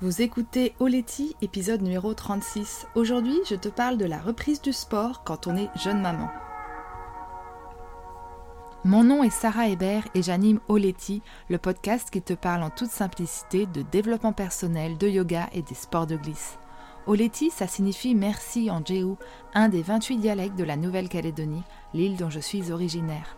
Vous écoutez Oleti, épisode numéro 36. Aujourd'hui, je te parle de la reprise du sport quand on est jeune maman. Mon nom est Sarah Hébert et j'anime Oleti, le podcast qui te parle en toute simplicité de développement personnel, de yoga et des sports de glisse. Oleti, ça signifie merci en Jéhu, un des 28 dialectes de la Nouvelle-Calédonie, l'île dont je suis originaire.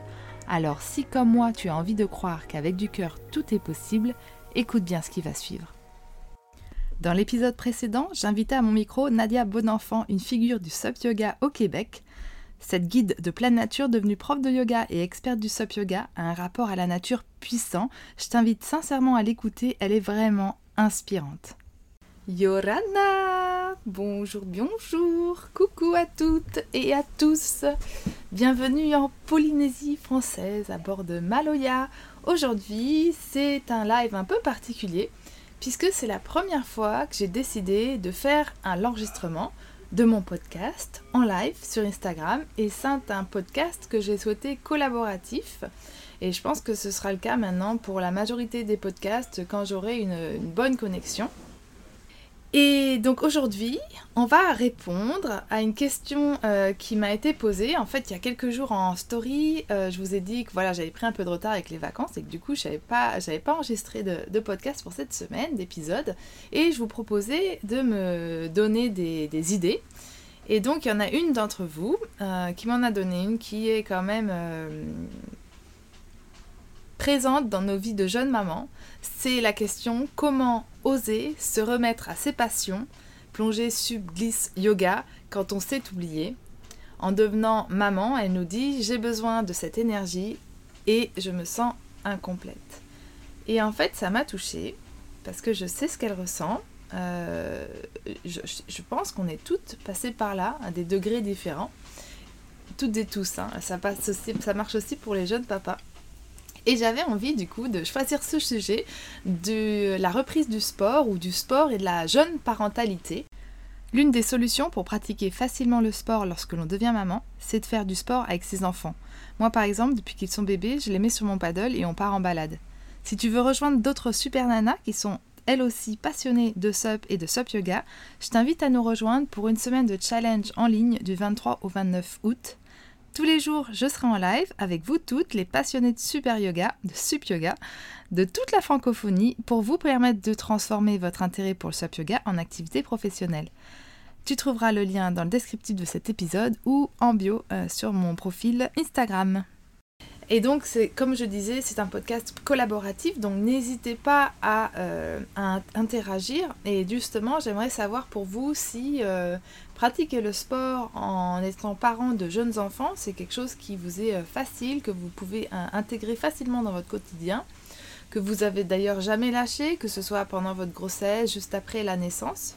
Alors si comme moi tu as envie de croire qu'avec du cœur tout est possible, écoute bien ce qui va suivre. Dans l'épisode précédent, j'invitais à mon micro Nadia Bonenfant, une figure du SUP Yoga au Québec. Cette guide de pleine nature devenue prof de yoga et experte du SUP Yoga a un rapport à la nature puissant. Je t'invite sincèrement à l'écouter, elle est vraiment inspirante. Yorana Bonjour, bonjour Coucou à toutes et à tous Bienvenue en Polynésie française à bord de Maloya. Aujourd'hui, c'est un live un peu particulier puisque c'est la première fois que j'ai décidé de faire un enregistrement de mon podcast en live sur Instagram et c'est un podcast que j'ai souhaité collaboratif et je pense que ce sera le cas maintenant pour la majorité des podcasts quand j'aurai une bonne connexion. Et donc aujourd'hui, on va répondre à une question euh, qui m'a été posée. En fait, il y a quelques jours en story, euh, je vous ai dit que voilà, j'avais pris un peu de retard avec les vacances et que du coup, je n'avais pas, pas enregistré de, podcast pour cette semaine, d'épisode. Et je vous proposais de me donner des, idées. Et donc, il y en a une d'entre vous euh, qui m'en a donné une qui est quand même présente dans nos vies de jeunes mamans, c'est la question comment oser se remettre à ses passions, plonger sub glisse yoga quand on s'est oublié. En devenant maman, elle nous dit j'ai besoin de cette énergie et je me sens incomplète. Et en fait, ça m'a touchée parce que je sais ce qu'elle ressent. Euh, je, pense qu'on est toutes passées par là à des degrés différents. Toutes et tous. Hein. Ça, passe ça marche aussi pour les jeunes papas. Et j'avais envie du coup de choisir ce sujet de la reprise du sport ou du sport et de la jeune parentalité. L'une des solutions pour pratiquer facilement le sport lorsque l'on devient maman, c'est de faire du sport avec ses enfants. Moi par exemple, depuis qu'ils sont bébés, je les mets sur mon paddle et on part en balade. Si tu veux rejoindre d'autres super nanas qui sont elles aussi passionnées de SUP et de SUP yoga, je t'invite à nous rejoindre pour une semaine de challenge en ligne du 23 au 29 août. Tous les jours, je serai en live avec vous toutes, les passionnés de super yoga, de sup yoga, de toute la francophonie, pour vous permettre de transformer votre intérêt pour le sup yoga en activité professionnelle. Tu trouveras le lien dans le descriptif de cet épisode ou en bio euh, sur mon profil Instagram. Et donc, comme je disais, c'est un podcast collaboratif, donc n'hésitez pas à, euh, interagir. Et justement, j'aimerais savoir pour vous si euh, pratiquer le sport en étant parent de jeunes enfants, c'est quelque chose qui vous est euh, facile, que vous pouvez intégrer facilement dans votre quotidien, que vous avez d'ailleurs jamais lâché, que ce soit pendant votre grossesse, juste après la naissance.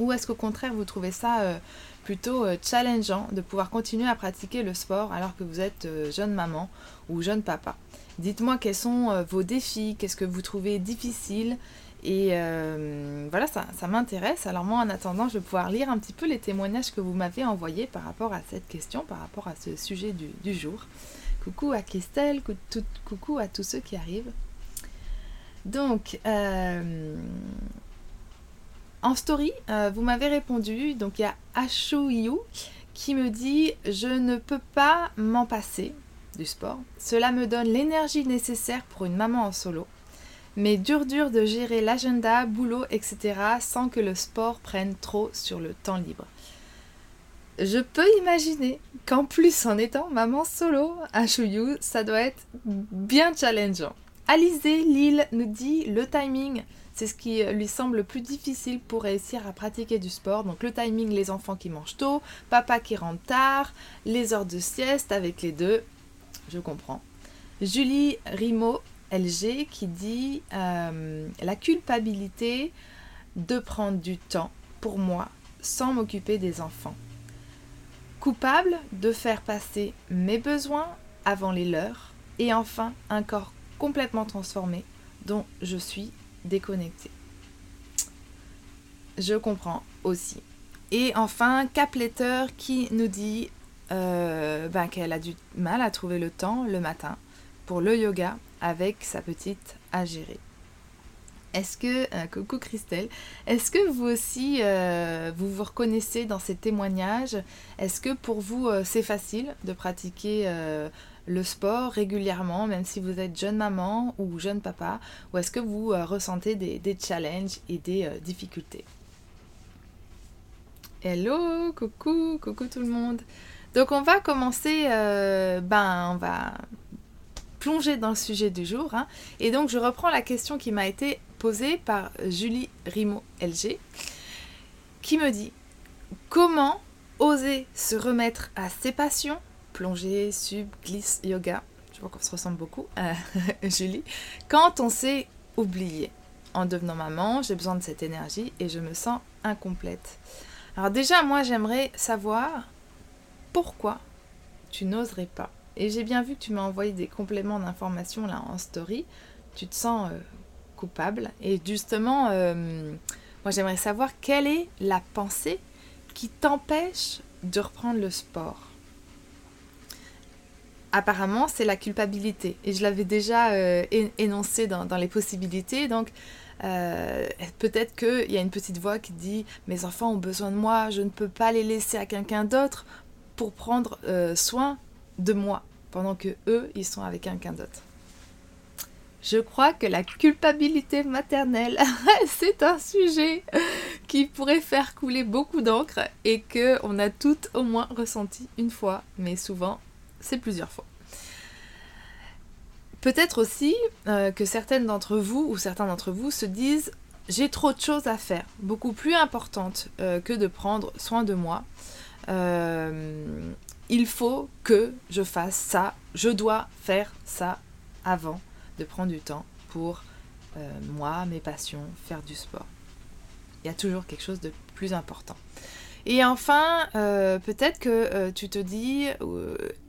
Ou est-ce qu'au contraire, vous trouvez ça plutôt euh, challengeant de pouvoir continuer à pratiquer le sport alors que vous êtes euh, jeune maman ou jeune papa? Dites-moi quels sont euh, vos défis, qu'est-ce que vous trouvez difficile et voilà, ça, m'intéresse. Alors moi, en attendant, je vais pouvoir lire un petit peu les témoignages que vous m'avez envoyés par rapport à cette question, par rapport à ce sujet du, jour. Coucou à Christelle, coucou à tous ceux qui arrivent. Donc, en story, euh, vous m'avez répondu, donc il y a Ashuyu qui me dit Je ne peux pas m'en passer du sport. Cela me donne l'énergie nécessaire pour une maman en solo. Mais dur dur de gérer l'agenda, boulot, etc. sans que le sport prenne trop sur le temps libre. Je peux imaginer qu'en plus en étant maman solo, Ashuyu, ça doit être bien challengeant. Alizé Lille nous dit le timing c'est ce qui lui semble le plus difficile pour réussir à pratiquer du sport. Donc le timing, les enfants qui mangent tôt, papa qui rentre tard, les heures de sieste avec les deux. Je comprends. Julie Rimo LG qui dit euh, la culpabilité de prendre du temps pour moi sans m'occuper des enfants. Coupable de faire passer mes besoins avant les leurs. Et enfin, un corps complètement transformé dont je suis déconnectée. Je comprends aussi. Et enfin, Cap Letter qui nous dit euh, ben, qu'elle a du mal à trouver le temps le matin pour le yoga avec sa petite à gérer. Est-ce que, euh, coucou Christelle, est-ce que vous aussi, euh, vous vous reconnaissez dans ces témoignages? Est-ce que pour vous, c'est facile de pratiquer le sport régulièrement, même si vous êtes jeune maman ou jeune papa? Ou est-ce que vous ressentez des, des, challenges et des difficultés? Hello, coucou, coucou tout le monde. Donc on va commencer, euh, ben on va plonger dans le sujet du jour. Hein. Et donc je reprends la question qui m'a été posée par Julie Rimo LG, qui me dit comment oser se remettre à ses passions, plonger, sub, glisse, yoga? Je vois qu'on se ressemble beaucoup, euh, Julie, quand on s'est oublié. En devenant maman, j'ai besoin de cette énergie et je me sens incomplète. Alors déjà, moi, j'aimerais savoir pourquoi tu n'oserais pas. Et j'ai bien vu que tu m'as envoyé des compléments d'informations là en story. Tu te sens euh, coupable. Et justement, euh, moi, j'aimerais savoir quelle est la pensée qui t'empêche de reprendre le sport? Apparemment, c'est la culpabilité. Et je l'avais déjà euh, énoncé dans, les possibilités. Donc, peut-être qu'il y a une petite voix qui dit Mes enfants ont besoin de moi, je ne peux pas les laisser à quelqu'un d'autre pour prendre soin de moi, pendant que eux, ils sont avec quelqu'un d'autre. Je crois que la culpabilité maternelle, c'est un sujet qui pourrait faire couler beaucoup d'encre et que on a toutes au moins ressenti une fois, mais souvent c'est plusieurs fois. Peut-être aussi euh, que certaines d'entre vous ou certains d'entre vous se disent j'ai trop de choses à faire, beaucoup plus importantes euh, que de prendre soin de moi. Euh, il faut que je fasse ça, je dois faire ça avant de prendre du temps pour moi, mes passions, faire du sport. Il y a toujours quelque chose de plus important. Et enfin, peut-être que tu te dis,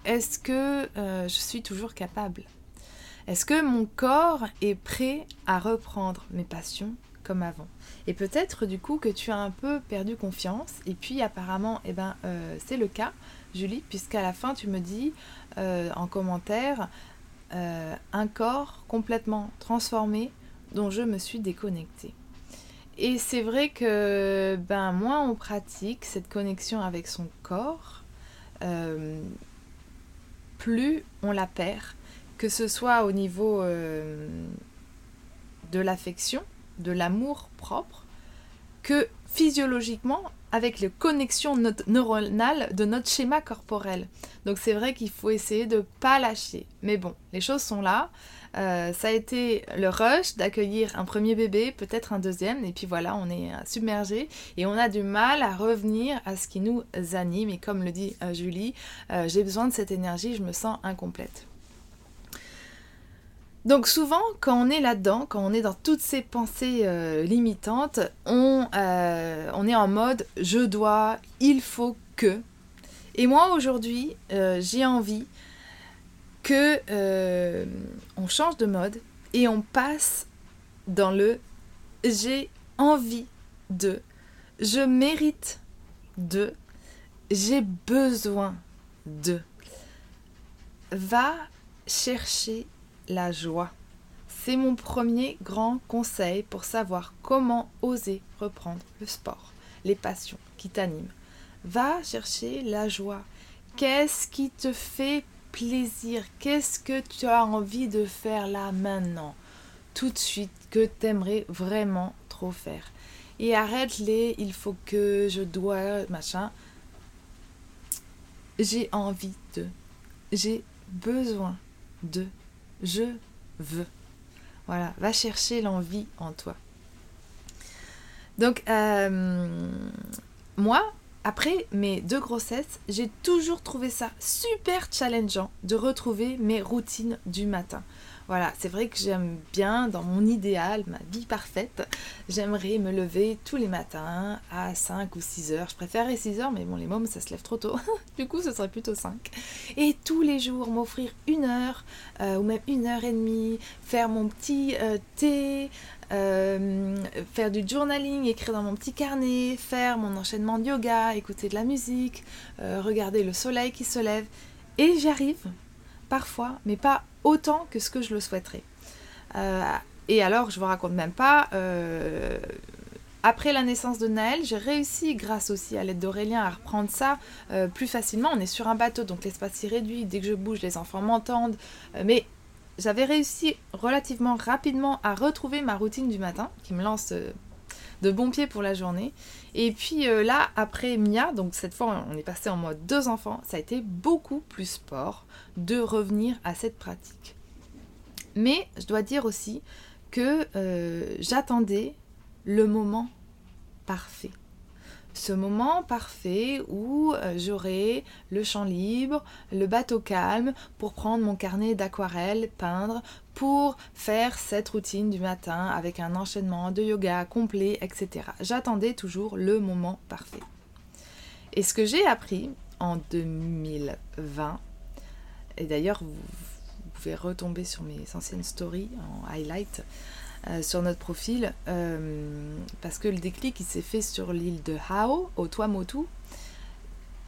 est-ce que je suis toujours capable? Est-ce que mon corps est prêt à reprendre mes passions? Comme avant Et peut-être du coup que tu as un peu perdu confiance. Et puis apparemment, eh ben, euh, c'est le cas, Julie, puisqu'à la fin tu me dis euh, en commentaire euh, un corps complètement transformé dont je me suis déconnectée. Et c'est vrai que ben, moins on pratique cette connexion avec son corps, plus on la perd que ce soit au niveau de l'affection, de l'amour propre, que physiologiquement avec les connexions neuronales de notre schéma corporel. Donc c'est vrai qu'il faut essayer de ne pas lâcher. Mais bon, les choses sont là. Euh, ça a été le rush d'accueillir un premier bébé, peut-être un deuxième, et puis voilà, on est submergé et on a du mal à revenir à ce qui nous anime. Et comme le dit euh, Julie, j'ai besoin de cette énergie, je me sens incomplète. Donc souvent, quand on est là-dedans, quand on est dans toutes ces pensées euh, limitantes, on, euh, on, est en mode je dois, il faut que. Et moi aujourd'hui, euh, j'ai envie que on change de mode et on passe dans le j'ai envie de, je mérite de, j'ai besoin de. Va chercher la joie. C'est mon premier grand conseil pour savoir comment oser reprendre le sport, les passions qui t'animent. Va chercher la joie. Qu'est-ce qui te fait plaisir? Qu'est-ce que tu as envie de faire là maintenant? Tout de suite que tu aimerais vraiment trop faire. Et arrête les il faut que je dois machin. J'ai envie de. J'ai besoin de je veux. Voilà, va chercher l'envie en toi. Donc, euh, moi, après mes deux grossesses, j'ai toujours trouvé ça super challengeant de retrouver mes routines du matin. Voilà, c'est vrai que j'aime bien, dans mon idéal, ma vie parfaite, j'aimerais me lever tous les matins à 5 ou 6 heures. Je préférerais 6 heures, mais bon, les mômes, ça se lève trop tôt. du coup, ce serait plutôt 5. Et tous les jours, m'offrir une heure, euh, ou même une heure et demie, faire mon petit euh, thé, euh, faire du journaling, écrire dans mon petit carnet, faire mon enchaînement de yoga, écouter de la musique, regarder le soleil qui se lève. Et j'arrive, parfois, mais pas autant que ce que je le souhaiterais. Euh, et alors, je vous raconte même pas, euh, après la naissance de Naël, j'ai réussi, grâce aussi à l'aide d'Aurélien, à reprendre ça euh, plus facilement. On est sur un bateau, donc l'espace est réduit. Dès que je bouge, les enfants m'entendent. mais j'avais réussi relativement rapidement à retrouver ma routine du matin, qui me lance de bons pieds pour la journée. Et puis là, après Mia, donc cette fois on est passé en mode deux enfants, ça a été beaucoup plus sport de revenir à cette pratique. Mais je dois dire aussi que euh, j'attendais le moment parfait. Ce moment parfait où euh, j'aurai le champ libre, le bateau calme pour prendre mon carnet d'aquarelle, peindre, pour faire cette routine du matin avec un enchaînement de yoga complet, etc. J'attendais toujours le moment parfait. Et ce que j'ai appris en 2020, et d'ailleurs, vous, pouvez retomber sur mes anciennes stories en highlight euh, sur notre profil, euh, parce que le déclic il s'est fait sur l'île de Hao, au Tuamotu.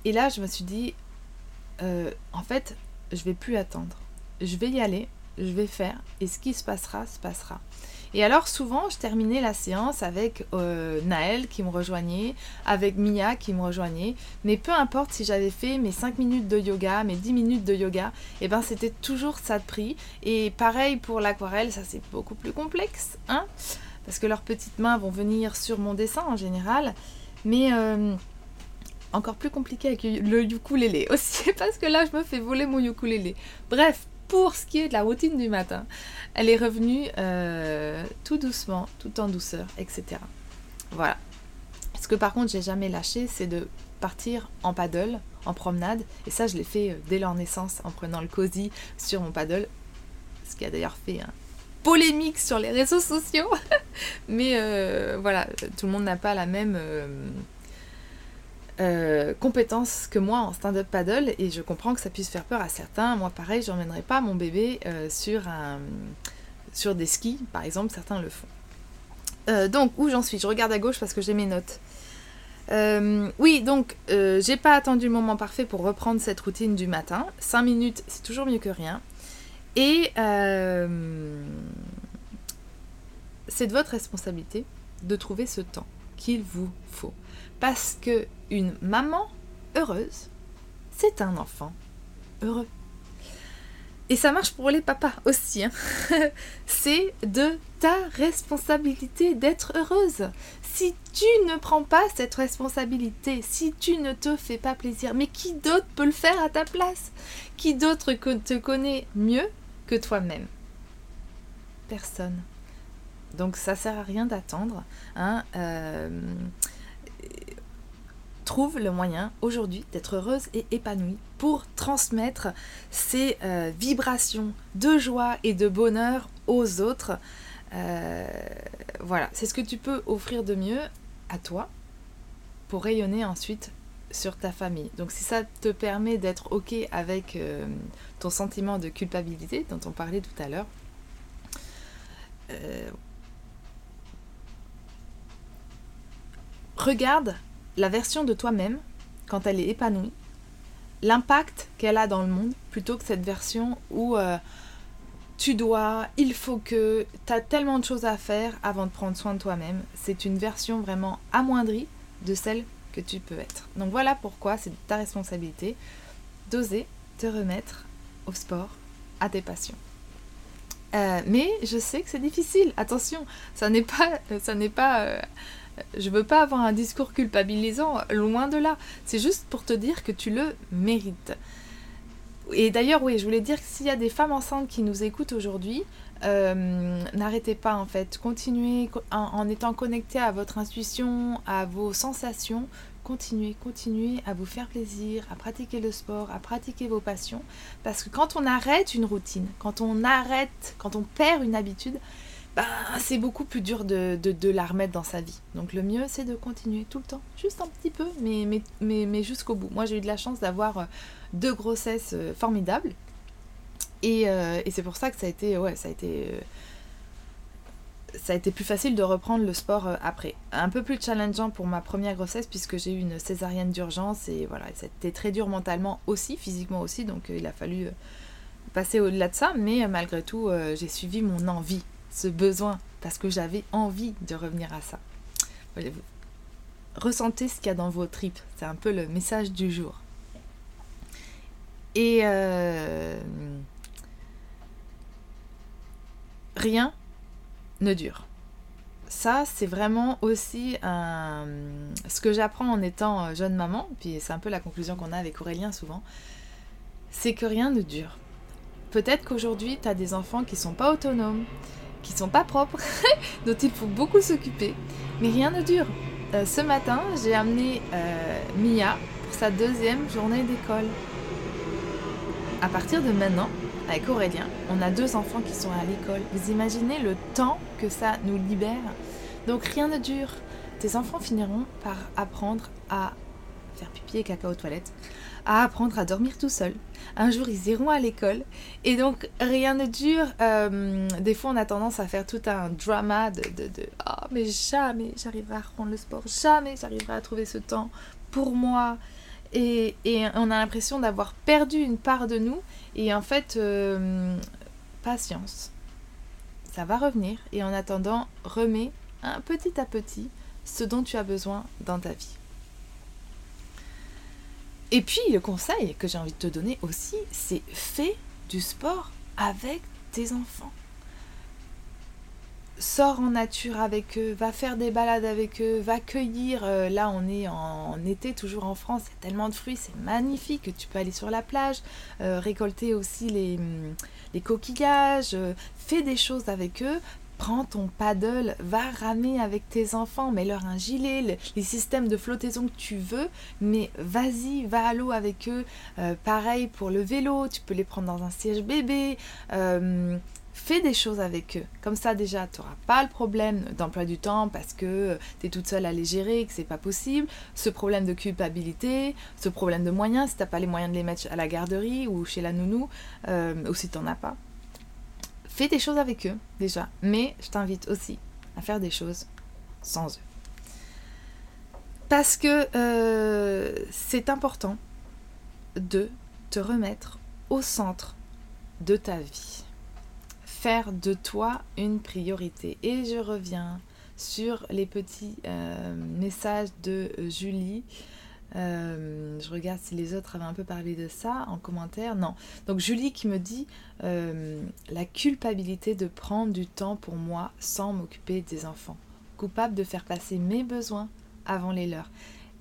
Et là, je me suis dit, euh, en fait, je vais plus attendre. Je vais y aller, je vais faire, et ce qui se passera, se passera. Et alors souvent, je terminais la séance avec euh, Naël qui me rejoignait, avec Mia qui me rejoignait. Mais peu importe si j'avais fait mes 5 minutes de yoga, mes 10 minutes de yoga, et eh ben c'était toujours ça de prix. Et pareil pour l'aquarelle, ça c'est beaucoup plus complexe, hein Parce que leurs petites mains vont venir sur mon dessin en général. Mais euh, encore plus compliqué avec le ukulélé aussi, parce que là je me fais voler mon ukulélé. Bref, pour ce qui est de la routine du matin, elle est revenue euh, tout doucement, tout en douceur, etc. Voilà. Ce que par contre j'ai jamais lâché, c'est de partir en paddle, en promenade. Et ça, je l'ai fait euh, dès leur naissance en prenant le cosy sur mon paddle. Ce qui a d'ailleurs fait un polémique sur les réseaux sociaux. Mais euh, voilà, tout le monde n'a pas la même compétences que moi en stand-up paddle et je comprends que ça puisse faire peur à certains. Moi, pareil, je n'emmènerai pas mon bébé euh, sur, sur des skis, par exemple, certains le font. Euh, donc, où j'en suis? Je regarde à gauche parce que j'ai mes notes. oui, donc, j'ai pas attendu le moment parfait pour reprendre cette routine du matin. 5 minutes, c'est toujours mieux que rien. Et c'est de votre responsabilité de trouver ce temps qu'il vous faut. Parce que une maman heureuse, c'est un enfant heureux. Et ça marche pour les papas aussi. Hein. c'est de ta responsabilité d'être heureuse. Si tu ne prends pas cette responsabilité, si tu ne te fais pas plaisir, mais qui d'autre peut le faire à ta place? Qui d'autre te connaît mieux que toi-même? Personne. Donc ça sert à rien d'attendre. Hein. Euh, trouve le moyen aujourd'hui d'être heureuse et épanouie pour transmettre ces euh, vibrations de joie et de bonheur aux autres. Euh, voilà, c'est ce que tu peux offrir de mieux à toi pour rayonner ensuite sur ta famille. Donc si ça te permet d'être OK avec euh, ton sentiment de culpabilité dont on parlait tout à l'heure, regarde la version de toi-même, quand elle est épanouie, l'impact qu'elle a dans le monde, plutôt que cette version où euh, tu dois, il faut que, tu as tellement de choses à faire avant de prendre soin de toi-même. C'est une version vraiment amoindrie de celle que tu peux être. Donc voilà pourquoi c'est ta responsabilité d'oser te remettre au sport, à tes passions. Euh, mais je sais que c'est difficile. Attention, ça n'est pas, ça n'est pas euh, je veux pas avoir un discours culpabilisant, loin de là. C'est juste pour te dire que tu le mérites. Et d'ailleurs, oui, je voulais dire que s'il y a des femmes enceintes qui nous écoutent aujourd'hui, Euh, n'arrêtez pas en fait, continuez en, en, étant connecté à votre intuition, à vos sensations, continuez, continuez à vous faire plaisir, à pratiquer le sport, à pratiquer vos passions, parce que quand on arrête une routine, quand on arrête, quand on perd une habitude, ben, c'est beaucoup plus dur de, de, la remettre dans sa vie. Donc le mieux, c'est de continuer tout le temps, juste un petit peu, mais, mais, mais, jusqu'au bout. Moi, j'ai eu de la chance d'avoir euh, deux grossesses euh, formidables. Et, euh, et c'est pour ça que ça a été, ouais, ça a été, ça a été plus facile de reprendre le sport après. Un peu plus challengeant pour ma première grossesse puisque j'ai eu une césarienne d'urgence et voilà, c'était très dur mentalement aussi, physiquement aussi, donc il a fallu passer au-delà de ça. Mais malgré tout, j'ai suivi mon envie ce besoin, parce que j'avais envie de revenir à ça. Ressentez ce qu'il y a dans vos tripes, c'est un peu le message du jour. Et euh, rien ne dure. Ça, c'est vraiment aussi ce que j'apprends en étant jeune maman, puis c'est un peu la conclusion qu'on a avec Aurélien souvent, c'est que rien ne dure. Peut-être qu'aujourd'hui, tu as des enfants qui sont pas autonomes, qui sont pas propres, dont il faut beaucoup s'occuper. Mais rien ne dure. Euh, ce matin, j'ai amené euh, Mia pour sa deuxième journée d'école. À partir de maintenant, avec Aurélien, on a deux enfants qui sont à l'école. Vous imaginez le temps que ça nous libère Donc rien ne dure. Tes enfants finiront par apprendre à faire pipi et caca aux toilettes, à apprendre à dormir tout seul. Un jour, ils iront à l'école. Et donc, rien ne dure. Euh, des fois, on a tendance à faire tout un drama de, de, de oh, mais jamais j'arriverai à reprendre le sport. Jamais j'arriverai à trouver ce temps pour moi. Et, on a l'impression d'avoir perdu une part de nous. Et en fait, euh, patience. Ça va revenir. Et en attendant, remets un petit à petit ce dont tu as besoin dans ta vie. Et puis le conseil que j'ai envie de te donner aussi, c'est fais du sport avec tes enfants. Sors en nature avec eux, va faire des balades avec eux, va cueillir. Euh, là, on est en, été, toujours en France, il y a tellement de fruits, c'est magnifique. Tu peux aller sur la plage, euh, récolter aussi les, les coquillages, euh, fais des choses avec eux, prends ton paddle, va ramer avec tes enfants, mets-leur un gilet, les systèmes de flottaison que tu veux, mais vas-y, va à l'eau avec eux. Euh, pareil pour le vélo, tu peux les prendre dans un siège bébé. Euh, fais des choses avec eux. Comme ça déjà, tu n'auras pas le problème d'emploi du temps parce que tu es toute seule à les gérer que c'est pas possible. Ce problème de culpabilité, ce problème de moyens, si tu pas les moyens de les mettre à la garderie ou chez la nounou, euh, ou si tu n'en as pas fais des choses avec eux déjà, mais je t'invite aussi à faire des choses sans eux. Parce que euh, c'est important de te remettre au centre de ta vie. Faire de toi une priorité. Et je reviens sur les petits euh, messages de Julie euh, je regarde si les autres avaient un peu parlé de ça en commentaire. Non. Donc Julie qui me dit euh, la culpabilité de prendre du temps pour moi sans m'occuper des enfants. Coupable de faire passer mes besoins avant les leurs.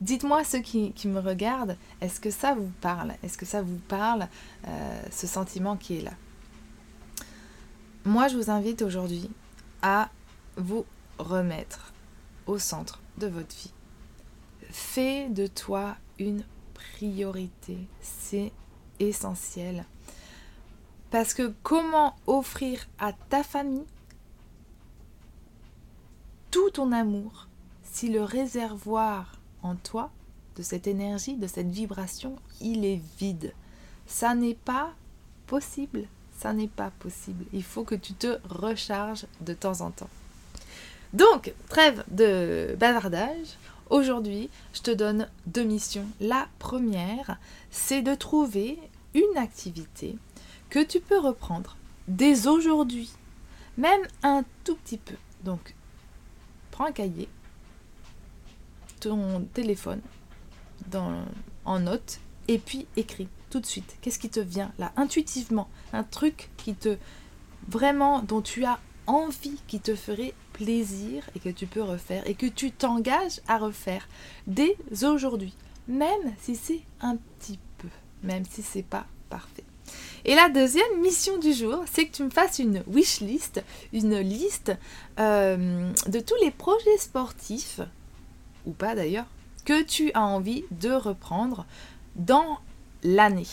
Dites-moi ceux qui, me regardent, est-ce que ça vous parle? Est-ce que ça vous parle euh, ce sentiment qui est là? Moi je vous invite aujourd'hui à vous remettre au centre de votre vie Fais de toi une priorité. C'est essentiel. Parce que comment offrir à ta famille tout ton amour si le réservoir en toi de cette énergie, de cette vibration, il est vide? Ça n'est pas possible. Ça n'est pas possible. Il faut que tu te recharges de temps en temps. Donc, trêve de bavardage. Aujourd'hui, je te donne deux missions. La première, c'est de trouver une activité que tu peux reprendre dès aujourd'hui, même un tout petit peu. Donc, prends un cahier, ton téléphone en note et puis écris tout de suite. Qu'est-ce qui te vient là? Intuitivement Un truc qui te vraiment dont tu as envie, qui te ferait plaisir et que tu peux refaire et que tu t'engages à refaire dès aujourd'hui, même si c'est un petit peu, même si c'est pas parfait. Et la deuxième mission du jour, c'est que tu me fasses une wish list, une liste euh, de tous les projets sportifs, ou pas d'ailleurs, que tu as envie de reprendre dans l'année.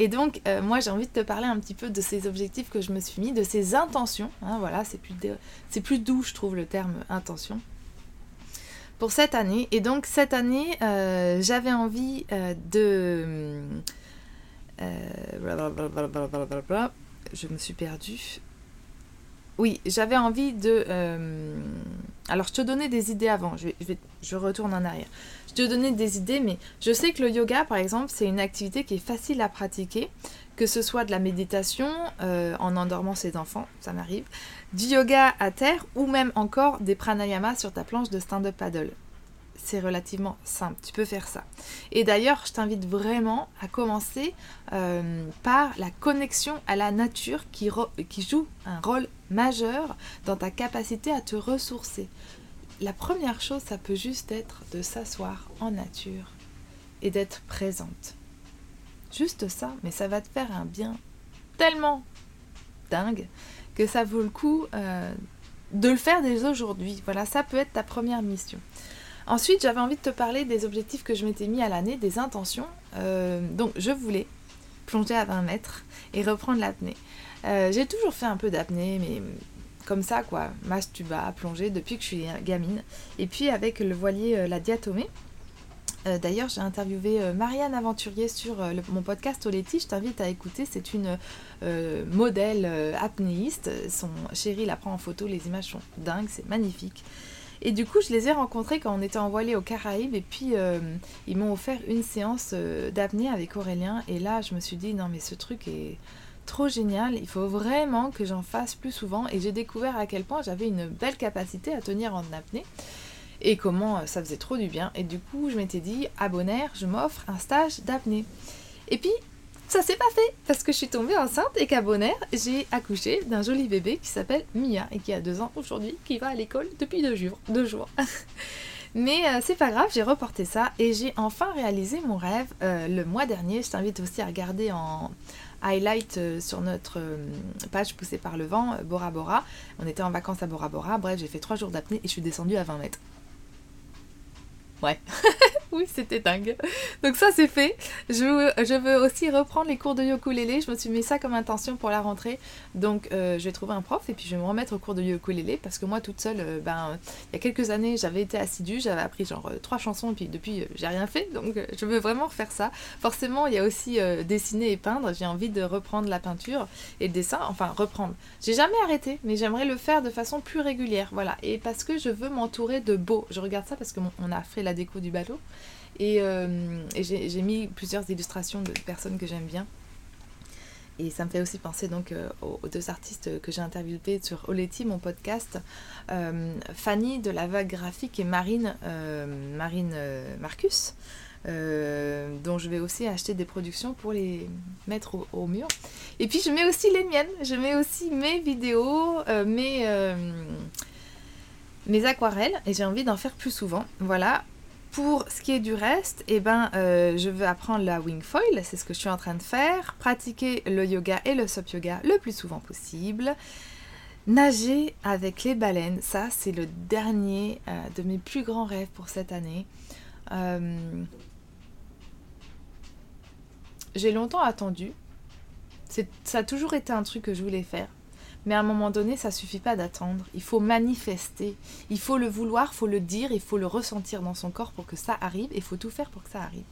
Et donc, euh, moi, j'ai envie de te parler un petit peu de ces objectifs que je me suis mis, de ces intentions. Hein, voilà, c'est plus, plus doux, je trouve, le terme intention. Pour cette année. Et donc, cette année, euh, j'avais envie euh, de. je me suis perdue. Oui, j'avais envie de. Alors, je te donnais des idées avant. Je, retourne en arrière. Je te donner des idées, mais je sais que le yoga, par exemple, c'est une activité qui est facile à pratiquer, que ce soit de la méditation euh, en endormant ses enfants, ça m'arrive, du yoga à terre ou même encore des pranayamas sur ta planche de stand-up paddle. C'est relativement simple, tu peux faire ça. Et d'ailleurs, je t'invite vraiment à commencer euh, par la connexion à la nature qui, joue un rôle majeur dans ta capacité à te ressourcer la première chose, ça peut juste être de s'asseoir en nature et d'être présente. Juste ça, mais ça va te faire un bien tellement dingue que ça vaut le coup euh, de le faire dès aujourd'hui. Voilà, ça peut être ta première mission. Ensuite, j'avais envie de te parler des objectifs que je m'étais mis à l'année, des intentions. Euh, donc, je voulais plonger à 20 mètres et reprendre l'apnée. Euh, j'ai toujours fait un peu d'apnée, mais comme ça, quoi, mastuba, plonger depuis que je suis gamine. Et puis avec le voilier euh, La Diatomée. D'ailleurs, j'ai interviewé Marianne Aventurier sur mon podcast Oleti. Je t'invite à écouter. C'est une modèle apnéiste. Son chéri la prend en photo. Les images sont dingues. C'est magnifique. Et du coup, je les ai rencontrés quand on était en voilier aux Caraïbes. Et puis, ils m'ont offert une séance d'apnée avec Aurélien. Et là, je me suis dit, non, mais ce truc est trop génial, il faut vraiment que j'en fasse plus souvent et j'ai découvert à quel point j'avais une belle capacité à tenir en apnée et comment euh, ça faisait trop du bien et du coup je m'étais dit à je m'offre un stage d'apnée. Et puis ça s'est pas fait parce que je suis tombée enceinte et qu'à Bonaire j'ai accouché d'un joli bébé qui s'appelle Mia et qui a deux ans aujourd'hui, qui va à l'école depuis deux jours. Deux jours. Mais euh, c'est pas grave, j'ai reporté ça et j'ai enfin réalisé mon rêve euh, le mois dernier. Je t'invite aussi à regarder en, highlight euh, sur notre page poussée par le vent, Bora Bora. On était en vacances à Bora Bora. Bref, j'ai fait trois jours d'apnée et je suis descendue à 20 mètres. Ouais. oui, c'était dingue. Donc ça, c'est fait. Je, veux aussi reprendre les cours de ukulélé. Je me suis mis ça comme intention pour la rentrée. Donc euh, je vais trouver un prof et puis je vais me remettre au cours de ukulélé parce que moi, toute seule, euh, ben, il y a quelques années, j'avais été assidue. J'avais appris genre euh, trois chansons et puis depuis, j'ai rien fait. Donc je veux vraiment refaire ça. Forcément, il y a aussi dessiner et peindre. J'ai envie de reprendre la peinture et le dessin. Enfin, reprendre. J'ai jamais arrêté, mais j'aimerais le faire de façon plus régulière. Voilà. Et parce que je veux m'entourer de beaux. Je regarde ça parce qu'on a fait la déco du bateau. Et, euh, j'ai mis plusieurs illustrations de personnes que j'aime bien. Et ça me fait aussi penser donc euh, aux, deux artistes que j'ai interviewés sur Oleti, mon podcast, euh, Fanny de la vague graphique et Marine, Marine Marcus, dont je vais aussi acheter des productions pour les mettre au, au, mur. Et puis je mets aussi les miennes, je mets aussi mes vidéos, mes, mes aquarelles, et j'ai envie d'en faire plus souvent. Voilà, pour ce qui est du reste, eh ben, euh, je veux apprendre la wing foil, c'est ce que je suis en train de faire, pratiquer le yoga et le sop yoga le plus souvent possible, nager avec les baleines, ça c'est le dernier euh, de mes plus grands rêves pour cette année. Euh, j'ai longtemps attendu, ça a toujours été un truc que je voulais faire. Mais à un moment donné, ça suffit pas d'attendre. Il faut manifester. Il faut le vouloir, il faut le dire, il faut le ressentir dans son corps pour que ça arrive. Il faut tout faire pour que ça arrive.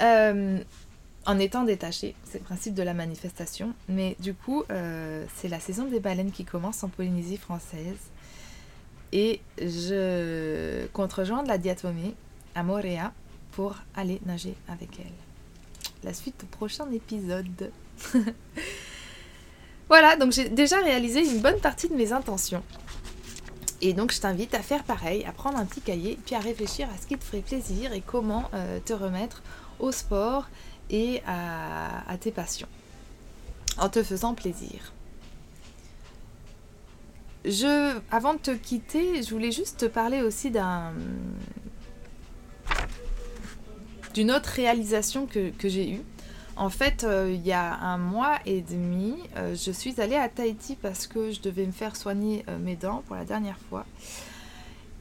Euh, en étant détaché, c'est le principe de la manifestation. Mais du coup, euh, c'est la saison des baleines qui commence en Polynésie française. Et je compte rejoindre la diatomée à Moréa pour aller nager avec elle. La suite au prochain épisode. Voilà, donc j'ai déjà réalisé une bonne partie de mes intentions. Et donc je t'invite à faire pareil, à prendre un petit cahier, puis à réfléchir à ce qui te ferait plaisir et comment euh, te remettre au sport et à, tes passions, en te faisant plaisir. Avant de te quitter, je voulais juste te parler aussi d'un d'une autre réalisation que j'ai eue En fait, euh, il y a un mois et demi, euh, je suis allée à Tahiti parce que je devais me faire soigner euh, mes dents pour la dernière fois.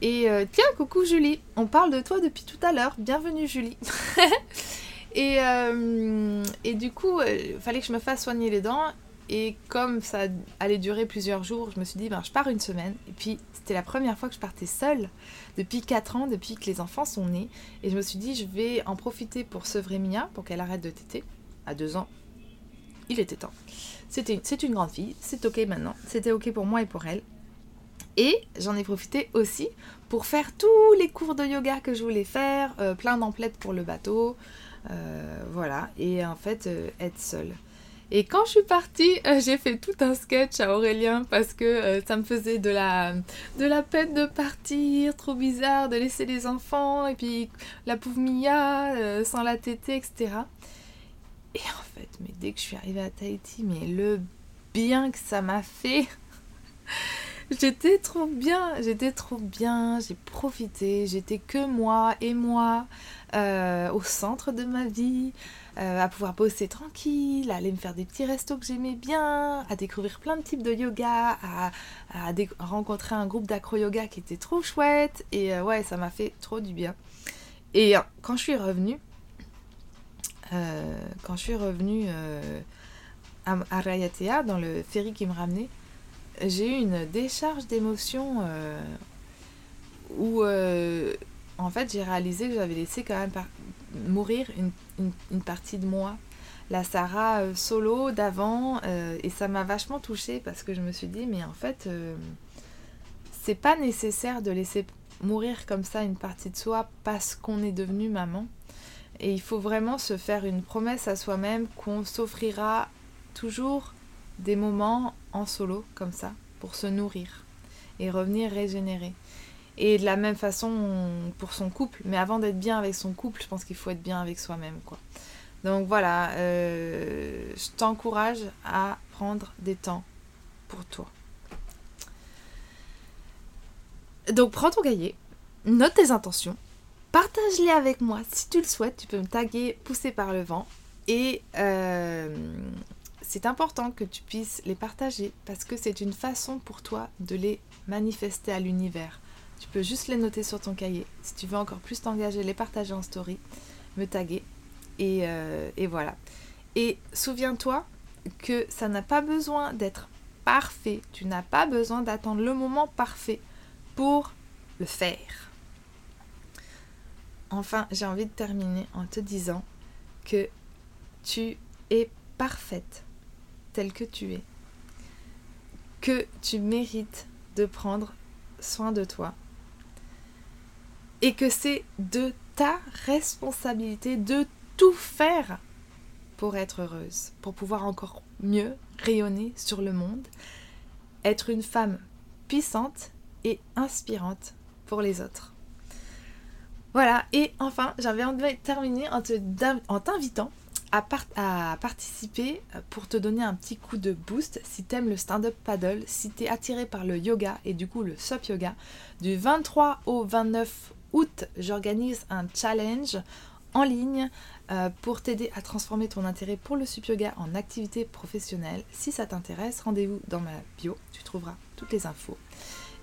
Et tiens, coucou Julie, on parle de toi depuis tout à l'heure. Bienvenue Julie. et, du coup, il fallait que je me fasse soigner les dents. Et comme ça allait durer plusieurs jours, je me suis dit, ben, je pars une semaine. Et puis, c'était la première fois que je partais seule depuis 4 ans, depuis que les enfants sont nés. Et je me suis dit, je vais en profiter pour sevrer Mia, pour qu'elle arrête de téter deux ans, il était temps. C'était, c'est une grande fille, c'est ok maintenant, c'était ok pour moi et pour elle. Et j'en ai profité aussi pour faire tous les cours de yoga que je voulais faire, euh, plein d'emplettes pour le bateau, euh, voilà, et en fait euh, être seule. Et quand je suis partie, j'ai fait tout un sketch à Aurélien parce que ça me faisait de la, de la peine de partir, trop bizarre de laisser les enfants, et puis la pauvre Mia sans la tétée, etc. Et en fait, mais dès que je suis arrivée à Tahiti, mais le bien que ça m'a fait. j'étais trop bien, j'étais trop bien, j'ai profité, j'étais que moi et moi euh, au centre de ma vie, euh, à pouvoir bosser tranquille, à aller me faire des petits restos que j'aimais bien, à découvrir plein de types de yoga, à, rencontrer un groupe d'acro-yoga qui était trop chouette, et euh, ouais, ça m'a fait trop du bien. Et quand je suis revenue, quand je suis revenue euh, à, à, Rayatea, dans le ferry qui me ramenait, j'ai eu une décharge d'émotions euh, où, en fait, j'ai réalisé que j'avais laissé quand même mourir une, une, partie de moi. La Sarah solo d'avant, et ça m'a vachement touchée parce que je me suis dit, mais en fait, c'est pas nécessaire de laisser mourir comme ça une partie de soi parce qu'on est devenu maman. Et il faut vraiment se faire une promesse à soi-même qu'on s'offrira toujours des moments en solo comme ça pour se nourrir et revenir régénérer. Et de la même façon pour son couple, mais avant d'être bien avec son couple, je pense qu'il faut être bien avec soi-même quoi. Donc voilà, euh, je t'encourage à prendre des temps pour toi. Donc prends ton cahier, note tes intentions, Partage-les avec moi si tu le souhaites. Tu peux me taguer poussé par le vent. Et euh, c'est important que tu puisses les partager parce que c'est une façon pour toi de les manifester à l'univers. Tu peux juste les noter sur ton cahier. Si tu veux encore plus t'engager, les partager en story, me taguer. Et, euh, et voilà. Et souviens-toi que ça n'a pas besoin d'être parfait. Tu n'as pas besoin d'attendre le moment parfait pour le faire. Enfin, j'ai envie de terminer en te disant que tu es parfaite telle que tu es. Que tu mérites de prendre soin de toi. Et que c'est de ta responsabilité de tout faire pour être heureuse, pour pouvoir encore mieux rayonner sur le monde, être une femme puissante et inspirante pour les autres. Voilà, et enfin, j'avais envie de terminer en t'invitant à, à, participer euh, pour te donner un petit coup de boost si t'aimes le stand-up paddle, si t'es attiré par le yoga et du coup le SUP yoga. Du 23 au 29 août, j'organise un challenge en ligne euh, pour t'aider à transformer ton intérêt pour le SUP yoga en activité professionnelle. Si ça t'intéresse, rendez-vous dans ma bio, tu trouveras toutes les infos.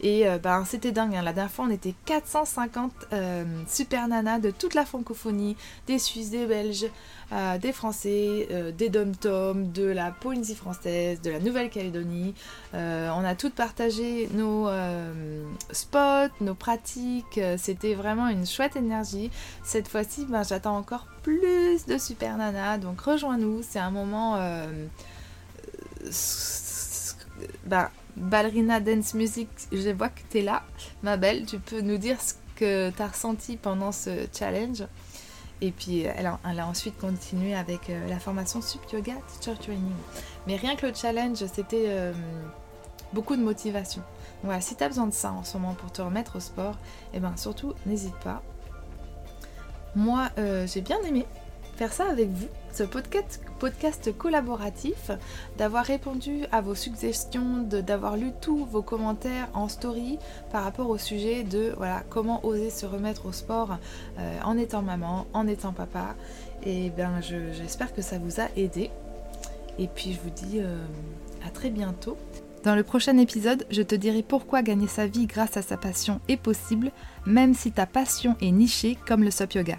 Et euh, ben, c'était dingue, hein. la dernière fois on était 450 euh, super nanas de toute la francophonie, des Suisses, des Belges, euh, des Français, des dom-tom, de la Polynésie française, de la Nouvelle-Calédonie. on a toutes partagé nos spots, nos pratiques, c'était vraiment une chouette énergie. Cette fois-ci, ben, j'attends encore plus de super nanas, donc rejoins-nous, c'est un moment... ben, Ballerina Dance Music, je vois que tu es là, ma belle. Tu peux nous dire ce que tu as ressenti pendant ce challenge. Et puis, elle a, elle a ensuite continué avec euh, la formation Sup Yoga Teacher Training. Mais rien que le challenge, c'était euh, beaucoup de motivation. voilà, si tu as besoin de ça en ce moment pour te remettre au sport, et eh ben surtout, n'hésite pas. Moi, euh, j'ai bien aimé. faire ça avec vous, ce podcast, podcast collaboratif, d'avoir répondu à vos suggestions, d'avoir lu tous vos commentaires en story par rapport au sujet de comment oser se remettre au sport euh, en étant maman, en étant papa. Et bien j'espère que ça vous a aidé. Et puis je vous dis euh, à très bientôt. Dans le prochain épisode, je te dirai pourquoi gagner sa vie grâce à sa passion est possible, même si ta passion est nichée comme le SOP Yoga.